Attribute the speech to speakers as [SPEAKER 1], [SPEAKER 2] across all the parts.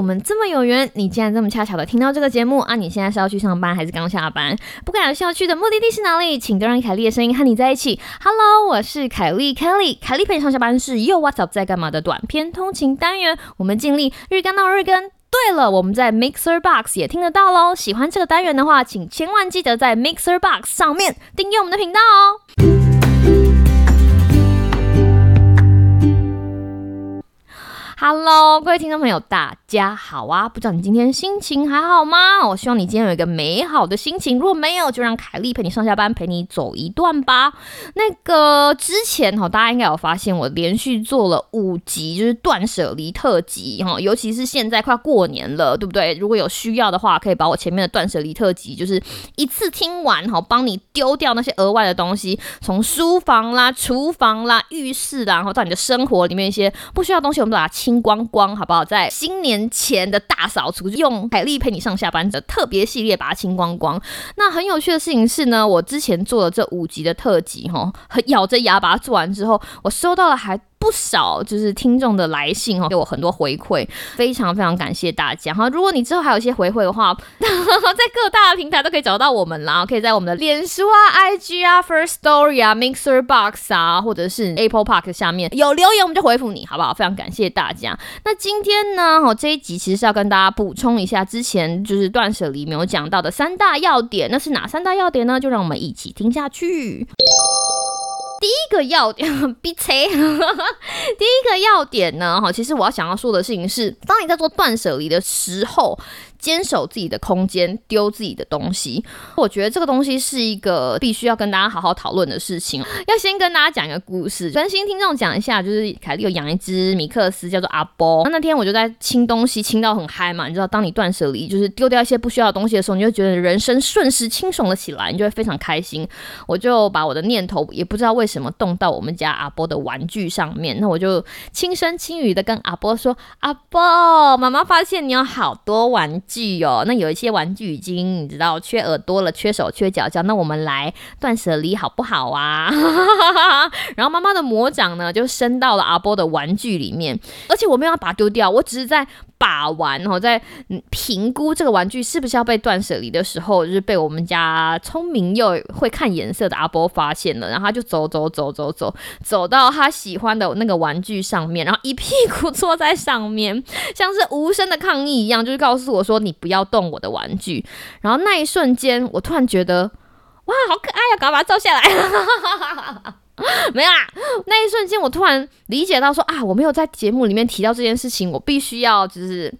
[SPEAKER 1] 我们这么有缘，你竟然这么恰巧的听到这个节目啊！你现在是要去上班还是刚下班？不管是要去的目的地是哪里，请都让凯莉的声音和你在一起。Hello，我是凯莉，Kelly，凯莉陪你上下班是又 What's up 在干嘛的短篇通勤单元，我们尽力日更到日更。对了，我们在 Mixer Box 也听得到喽。喜欢这个单元的话，请千万记得在 Mixer Box 上面订阅我们的频道哦。Hello，各位听众朋友，大家好啊！不知道你今天心情还好吗？我希望你今天有一个美好的心情。如果没有，就让凯莉陪你上下班，陪你走一段吧。那个之前哈，大家应该有发现，我连续做了五集，就是断舍离特辑哈。尤其是现在快过年了，对不对？如果有需要的话，可以把我前面的断舍离特辑，就是一次听完哈，帮你丢掉那些额外的东西，从书房啦、厨房啦、浴室啦，然后到你的生活里面一些不需要的东西，我们都把它清。清光光，好不好？在新年前的大扫除，用凯丽陪你上下班的特别系列把它清光光。那很有趣的事情是呢，我之前做了这五集的特辑，哈，咬着牙把它做完之后，我收到了还。不少就是听众的来信哈，给我很多回馈，非常非常感谢大家哈。如果你之后还有一些回馈的话，在各大平台都可以找到我们啦，可以在我们的脸书啊、IG 啊、First Story 啊、Mixer Box 啊，或者是 Apple Park 下面有留言，我们就回复你，好不好？非常感谢大家。那今天呢，哈，这一集其实是要跟大家补充一下之前就是断舍离没有讲到的三大要点，那是哪三大要点呢？就让我们一起听下去。第一个要点，逼车。第一个要点呢，哈，其实我要想要说的事情是，当你在做断舍离的时候。坚守自己的空间，丢自己的东西。我觉得这个东西是一个必须要跟大家好好讨论的事情。要先跟大家讲一个故事，专心听众讲一下。就是凯莉有养一只米克斯，叫做阿波。那那天我就在清东西，清到很嗨嘛。你知道，当你断舍离，就是丢掉一些不需要的东西的时候，你就觉得人生瞬时清爽了起来，你就会非常开心。我就把我的念头也不知道为什么动到我们家阿波的玩具上面。那我就轻声轻语的跟阿波说：“阿波，妈妈发现你有好多玩。”具哦，那有一些玩具已经你知道缺耳朵了，缺手缺脚，脚，那我们来断舍离好不好啊？然后妈妈的魔掌呢，就伸到了阿波的玩具里面，而且我没有把它丢掉，我只是在。把玩，然后在评估这个玩具是不是要被断舍离的时候，就是被我们家聪明又会看颜色的阿波发现了，然后他就走走走走走，走到他喜欢的那个玩具上面，然后一屁股坐在上面，像是无声的抗议一样，就是告诉我说：“你不要动我的玩具。”然后那一瞬间，我突然觉得，哇，好可爱呀！赶快把它照下来。没有啦！那一瞬间，我突然理解到说啊，我没有在节目里面提到这件事情，我必须要就是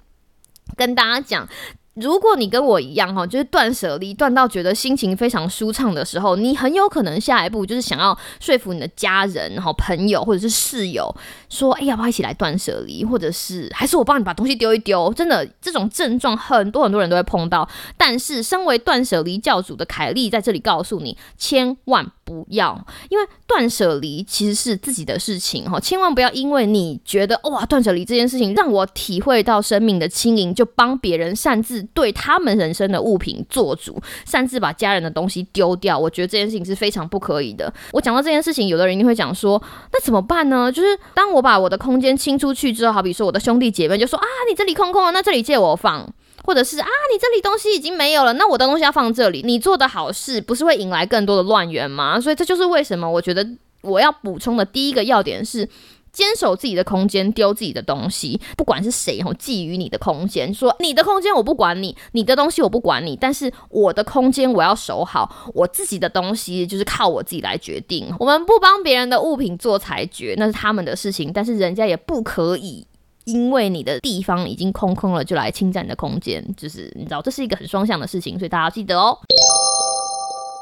[SPEAKER 1] 跟大家讲。如果你跟我一样哈，就是断舍离断到觉得心情非常舒畅的时候，你很有可能下一步就是想要说服你的家人、然后朋友或者是室友说：“哎，要不要一起来断舍离？”或者是还是我帮你把东西丢一丢。真的，这种症状很多很多人都会碰到。但是，身为断舍离教主的凯莉在这里告诉你，千万不要，因为断舍离其实是自己的事情哈，千万不要因为你觉得哇，断舍离这件事情让我体会到生命的轻盈，就帮别人擅自。对他们人生的物品做主，擅自把家人的东西丢掉，我觉得这件事情是非常不可以的。我讲到这件事情，有的人一定会讲说，那怎么办呢？就是当我把我的空间清出去之后，好比说我的兄弟姐妹就说啊，你这里空空了，那这里借我放，或者是啊，你这里东西已经没有了，那我的东西要放这里。你做的好事不是会引来更多的乱源吗？所以这就是为什么我觉得我要补充的第一个要点是。坚守自己的空间，丢自己的东西，不管是谁吼，觊觎你的空间，说你的空间我不管你，你的东西我不管你，但是我的空间我要守好，我自己的东西就是靠我自己来决定。我们不帮别人的物品做裁决，那是他们的事情，但是人家也不可以因为你的地方已经空空了就来侵占你的空间，就是你知道这是一个很双向的事情，所以大家要记得哦。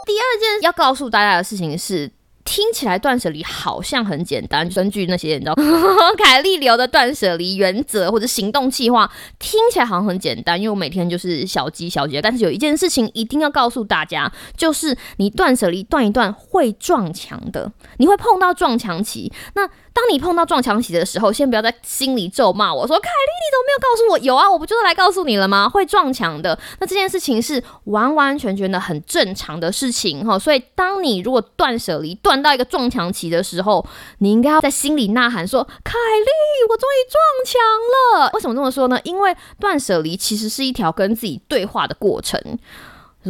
[SPEAKER 1] 第二件要告诉大家的事情是。听起来断舍离好像很简单，根据那些你知道凯利流的断舍离原则或者行动计划，听起来好像很简单，因为我每天就是小鸡小姐。但是有一件事情一定要告诉大家，就是你断舍离断一断会撞墙的，你会碰到撞墙期。那当你碰到撞墙期的时候，先不要在心里咒骂我说：“凯莉，你都没有告诉我？有啊，我不就是来告诉你了吗？会撞墙的。那这件事情是完完全全的很正常的事情哈。所以，当你如果断舍离断到一个撞墙期的时候，你应该要在心里呐喊说：“凯莉，我终于撞墙了。”为什么这么说呢？因为断舍离其实是一条跟自己对话的过程。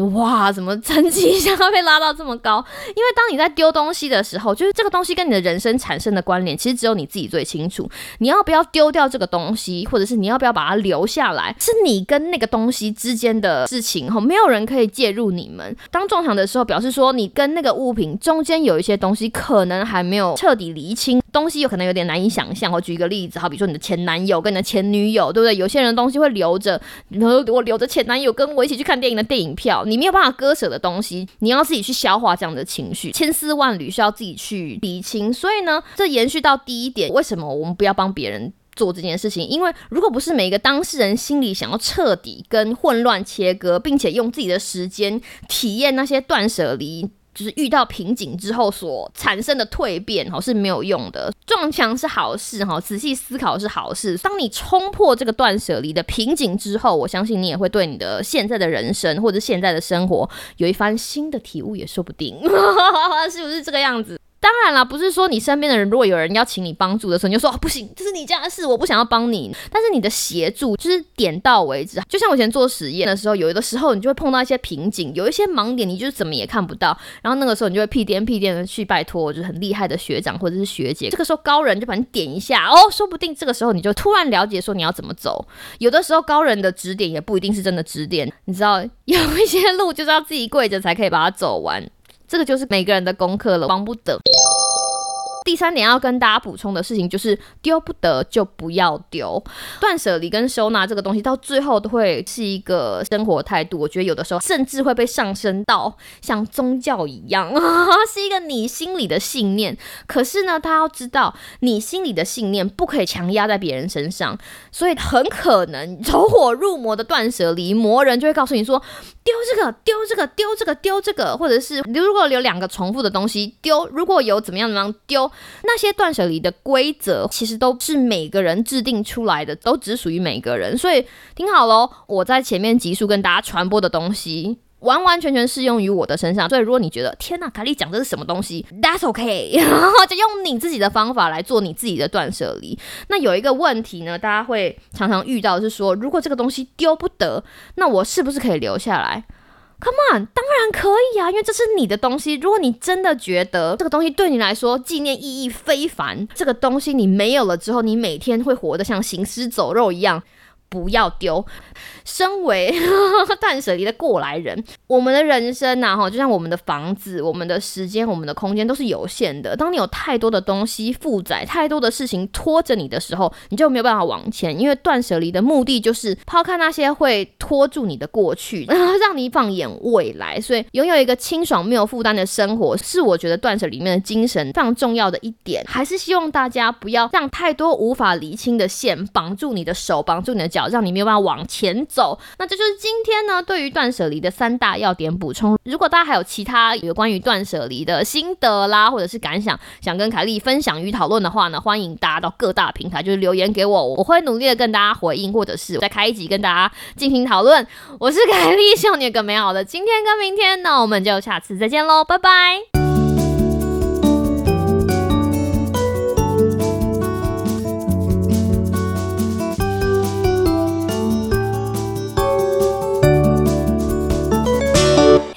[SPEAKER 1] 哇，怎么成绩 一下被拉到这么高？因为当你在丢东西的时候，就是这个东西跟你的人生产生的关联，其实只有你自己最清楚。你要不要丢掉这个东西，或者是你要不要把它留下来，是你跟那个东西之间的事情哈，没有人可以介入你们。当撞墙的时候，表示说你跟那个物品中间有一些东西可能还没有彻底厘清，东西有可能有点难以想象。我举一个例子，好比说你的前男友跟你的前女友，对不对？有些人东西会留着，然后我留着前男友跟我一起去看电影的电影票。你没有办法割舍的东西，你要自己去消化这样的情绪，千丝万缕需要自己去理清。所以呢，这延续到第一点，为什么我们不要帮别人做这件事情？因为如果不是每一个当事人心里想要彻底跟混乱切割，并且用自己的时间体验那些断舍离。就是遇到瓶颈之后所产生的蜕变，哈是没有用的。撞墙是好事，哈，仔细思考是好事。当你冲破这个断舍离的瓶颈之后，我相信你也会对你的现在的人生或者现在的生活有一番新的体悟，也说不定，是不是这个样子？当然啦，不是说你身边的人，如果有人要请你帮助的时候，你就说不行，这是你家的事，我不想要帮你。但是你的协助就是点到为止。就像我以前做实验的时候，有的时候你就会碰到一些瓶颈，有一些盲点，你就是怎么也看不到。然后那个时候你就会屁颠屁颠的去拜托，就是很厉害的学长或者是学姐。这个时候高人就把你点一下，哦，说不定这个时候你就突然了解说你要怎么走。有的时候高人的指点也不一定是真的指点，你知道有一些路就是要自己跪着才可以把它走完。这个就是每个人的功课了，帮不得。第三点要跟大家补充的事情就是，丢不得就不要丢。断舍离跟收纳这个东西，到最后都会是一个生活态度。我觉得有的时候甚至会被上升到像宗教一样，是一个你心里的信念。可是呢，他要知道，你心里的信念不可以强压在别人身上，所以很可能走火入魔的断舍离魔人就会告诉你说。丢这个，丢这个，丢这个，丢这个，或者是如果有两个重复的东西丢，如果有怎么样怎么样丢，那些断舍离的规则其实都是每个人制定出来的，都只属于每个人。所以听好喽，我在前面集数跟大家传播的东西。完完全全适用于我的身上，所以如果你觉得天呐，凯莉讲的是什么东西，That's OK，就用你自己的方法来做你自己的断舍离。那有一个问题呢，大家会常常遇到是说，如果这个东西丢不得，那我是不是可以留下来？Come on，当然可以啊，因为这是你的东西。如果你真的觉得这个东西对你来说纪念意义非凡，这个东西你没有了之后，你每天会活得像行尸走肉一样。不要丢。身为断舍离的过来人，我们的人生呐，哈，就像我们的房子、我们的时间、我们的空间都是有限的。当你有太多的东西负载、太多的事情拖着你的时候，你就没有办法往前。因为断舍离的目的就是抛开那些会拖住你的过去，让你放眼未来。所以，拥有一个清爽、没有负担的生活，是我觉得断舍里面的精神非常重要的一点。还是希望大家不要让太多无法厘清的线绑住你的手，绑住你的脚。让你没有办法往前走，那这就是今天呢对于断舍离的三大要点补充。如果大家还有其他有关于断舍离的心得啦，或者是感想，想跟凯莉分享与讨论的话呢，欢迎大家到各大平台就是留言给我，我会努力的跟大家回应，或者是再开一集跟大家进行讨论。我是凯莉，希望你有个美好的今天跟明天，那我们就下次再见喽，拜拜。